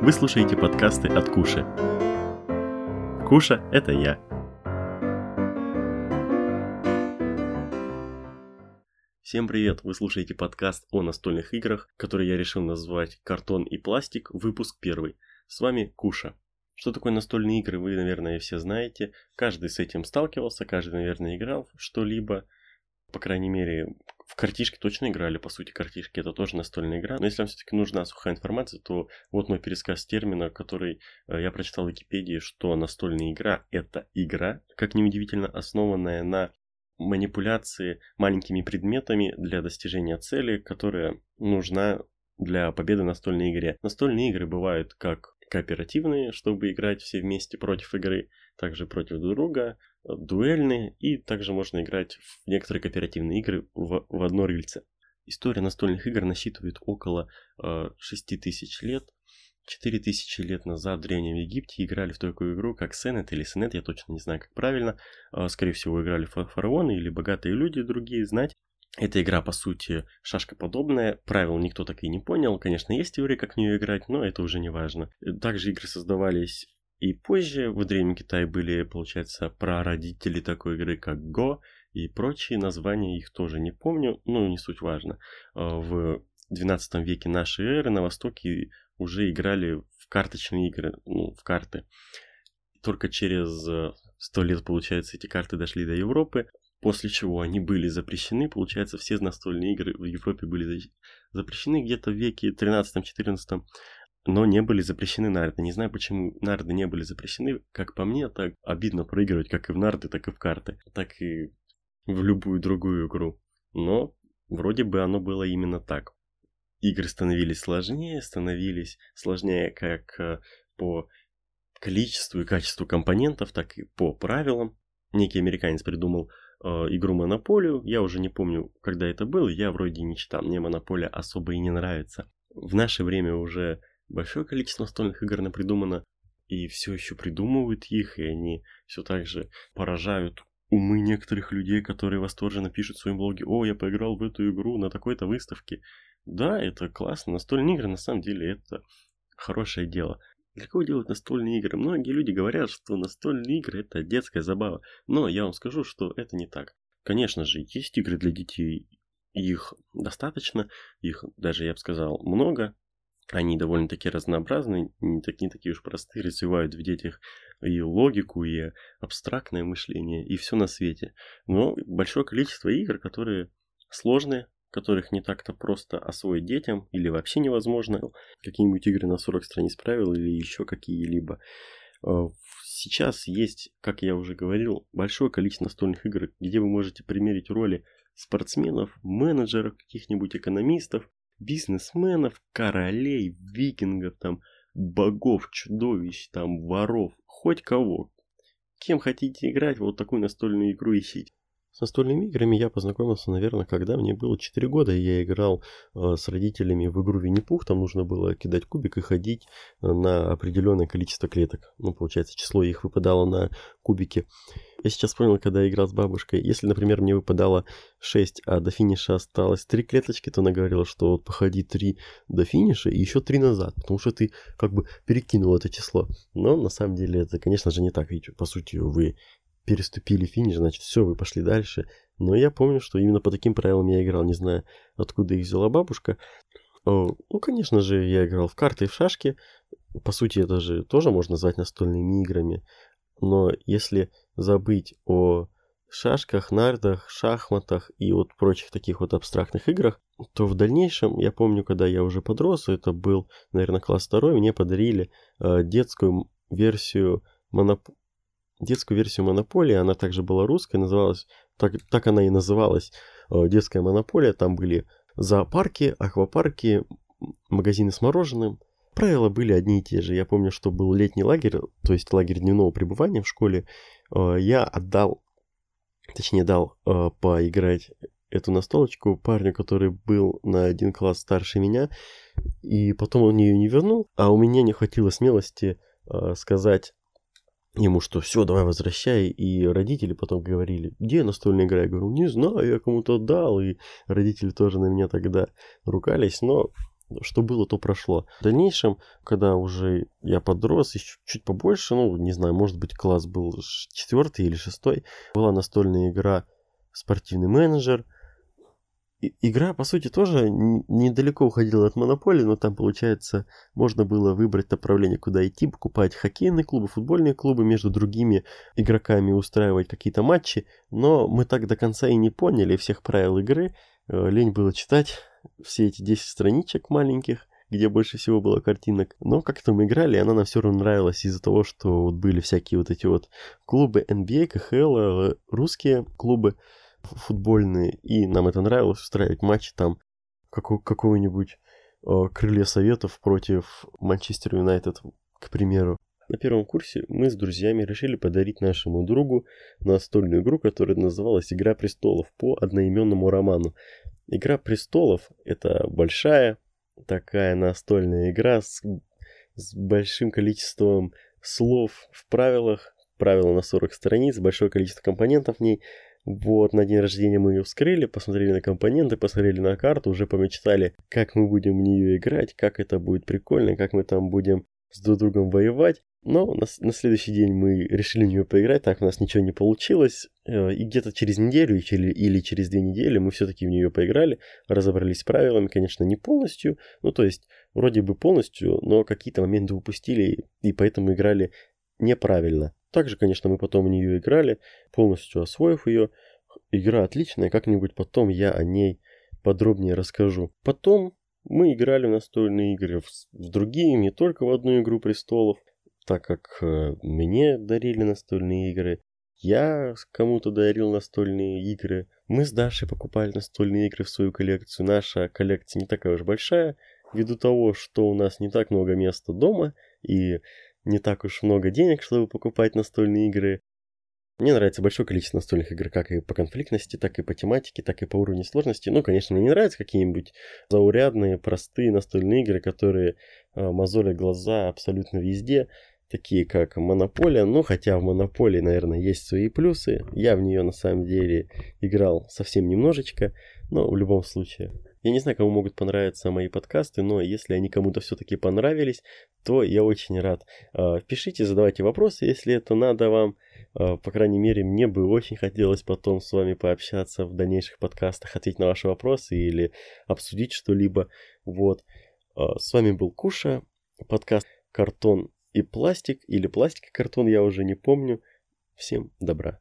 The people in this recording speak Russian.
Вы слушаете подкасты от Куши. Куша – это я. Всем привет! Вы слушаете подкаст о настольных играх, который я решил назвать «Картон и пластик», выпуск первый. С вами Куша. Что такое настольные игры, вы, наверное, все знаете. Каждый с этим сталкивался, каждый, наверное, играл что-либо. По крайней мере, в картишки точно играли, по сути, картишки это тоже настольная игра. Но если вам все-таки нужна сухая информация, то вот мой пересказ термина, который э, я прочитал в Википедии, что настольная игра это игра, как неудивительно, основанная на манипуляции маленькими предметами для достижения цели, которая нужна для победы в настольной игре. Настольные игры бывают как кооперативные, чтобы играть все вместе против игры, также против друг друга, дуэльные, и также можно играть в некоторые кооперативные игры в, в одно рыльце. История настольных игр насчитывает около э, 6000 лет. 4000 лет назад в Древнем Египте играли в такую игру, как Сенет или Сенет, я точно не знаю, как правильно. Э, скорее всего, играли фараоны или богатые люди другие знать. Эта игра, по сути, шашкоподобная, правил никто так и не понял. Конечно, есть теория, как в нее играть, но это уже не важно. Также игры создавались и позже в Древнем Китае были, получается, прародители такой игры, как Го, и прочие названия их тоже не помню, но не суть важно. А, в 12 веке нашей эры на Востоке уже играли в карточные игры, ну, в карты. Только через 100 лет, получается, эти карты дошли до Европы, после чего они были запрещены. Получается, все настольные игры в Европе были запрещены где-то в веке 13-14 но не были запрещены нарды. Не знаю, почему нарды не были запрещены. Как по мне, так обидно проигрывать как и в нарды, так и в карты, так и в любую другую игру. Но вроде бы оно было именно так. Игры становились сложнее, становились сложнее как э, по количеству и качеству компонентов, так и по правилам. Некий американец придумал э, игру Монополию. Я уже не помню, когда это было. Я вроде не читал. Мне Монополия особо и не нравится. В наше время уже большое количество настольных игр напридумано, и все еще придумывают их, и они все так же поражают умы некоторых людей, которые восторженно пишут в своем блоге, о, я поиграл в эту игру на такой-то выставке. Да, это классно, настольные игры на самом деле это хорошее дело. Для кого делают настольные игры? Многие люди говорят, что настольные игры это детская забава, но я вам скажу, что это не так. Конечно же, есть игры для детей, их достаточно, их даже, я бы сказал, много, они довольно-таки разнообразны, не, так, не такие уж простые, развивают в детях и логику, и абстрактное мышление, и все на свете. Но большое количество игр, которые сложные, которых не так-то просто освоить детям, или вообще невозможно. Какие-нибудь игры на 40 страниц правил, или еще какие-либо. А, сейчас есть, как я уже говорил, большое количество настольных игр, где вы можете примерить роли спортсменов, менеджеров, каких-нибудь экономистов, бизнесменов, королей, викингов, там, богов, чудовищ, там, воров, хоть кого. Кем хотите играть, вот такую настольную игру ищите. С настольными играми я познакомился, наверное, когда мне было 4 года, и я играл э, с родителями в игру Винни-Пух, там нужно было кидать кубик и ходить э, на определенное количество клеток. Ну, получается, число их выпадало на кубики. Я сейчас понял, когда я играл с бабушкой, если, например, мне выпадало 6, а до финиша осталось 3 клеточки, то она говорила, что вот походи 3 до финиша и еще 3 назад, потому что ты как бы перекинул это число. Но на самом деле это, конечно же, не так, ведь по сути вы переступили финиш, значит, все, вы пошли дальше. Но я помню, что именно по таким правилам я играл, не знаю, откуда их взяла бабушка. Ну, конечно же, я играл в карты и в шашки. По сути, это же тоже можно назвать настольными играми. Но если забыть о шашках, нардах, шахматах и вот прочих таких вот абстрактных играх, то в дальнейшем, я помню, когда я уже подрос, это был, наверное, класс второй, мне подарили э, детскую версию моноп детскую версию Монополии, она также была русская, называлась, так, так она и называлась, э, детская Монополия, там были зоопарки, аквапарки, магазины с мороженым. Правила были одни и те же. Я помню, что был летний лагерь, то есть лагерь дневного пребывания в школе. Э, я отдал, точнее дал э, поиграть эту настолочку парню, который был на один класс старше меня, и потом он ее не вернул, а у меня не хватило смелости сказать ему, что все, давай возвращай. И родители потом говорили, где настольная игра? Я говорю, не знаю, я кому-то дал. И родители тоже на меня тогда ругались, но что было, то прошло. В дальнейшем, когда уже я подрос, еще чуть побольше, ну, не знаю, может быть, класс был четвертый или шестой, была настольная игра «Спортивный менеджер», игра, по сути, тоже недалеко уходила от монополии, но там, получается, можно было выбрать направление, куда идти, покупать хоккейные клубы, футбольные клубы, между другими игроками устраивать какие-то матчи, но мы так до конца и не поняли всех правил игры, э, лень было читать все эти 10 страничек маленьких, где больше всего было картинок. Но как-то мы играли, и она нам все равно нравилась из-за того, что вот были всякие вот эти вот клубы NBA, КХЛ, э, русские клубы футбольные, и нам это нравилось, устраивать матчи там какого- какого-нибудь э, Крылья Советов против Манчестер Юнайтед, к примеру. На первом курсе мы с друзьями решили подарить нашему другу настольную игру, которая называлась «Игра престолов» по одноименному роману. «Игра престолов» — это большая такая настольная игра с, с большим количеством слов в правилах, правила на 40 страниц, большое количество компонентов в ней — вот, на день рождения мы ее вскрыли, посмотрели на компоненты, посмотрели на карту, уже помечтали, как мы будем в нее играть, как это будет прикольно, как мы там будем с друг другом воевать. Но на, на следующий день мы решили в нее поиграть, так у нас ничего не получилось. Э, и где-то через неделю или, или через две недели мы все-таки в нее поиграли, разобрались с правилами, конечно, не полностью, ну то есть вроде бы полностью, но какие-то моменты упустили, и поэтому играли неправильно. Также, конечно, мы потом в нее играли, полностью освоив ее. Игра отличная, как-нибудь потом я о ней подробнее расскажу. Потом мы играли в настольные игры в, в другие, не только в одну игру престолов, так как э, мне дарили настольные игры, я кому-то дарил настольные игры. Мы с Дашей покупали настольные игры в свою коллекцию. Наша коллекция не такая уж большая, ввиду того, что у нас не так много места дома, и не так уж много денег, чтобы покупать настольные игры. Мне нравится большое количество настольных игр, как и по конфликтности, так и по тематике, так и по уровню сложности. Ну, конечно, мне не нравятся какие-нибудь заурядные, простые настольные игры, которые э, мозолят глаза абсолютно везде, такие как Монополия. Ну, хотя в Монополии, наверное, есть свои плюсы. Я в нее на самом деле играл совсем немножечко, но в любом случае я не знаю, кому могут понравиться мои подкасты, но если они кому-то все-таки понравились, то я очень рад. А, пишите, задавайте вопросы, если это надо вам. А, по крайней мере, мне бы очень хотелось потом с вами пообщаться в дальнейших подкастах, ответить на ваши вопросы или обсудить что-либо. Вот. А, с вами был Куша, подкаст «Картон и пластик» или «Пластик и картон», я уже не помню. Всем добра.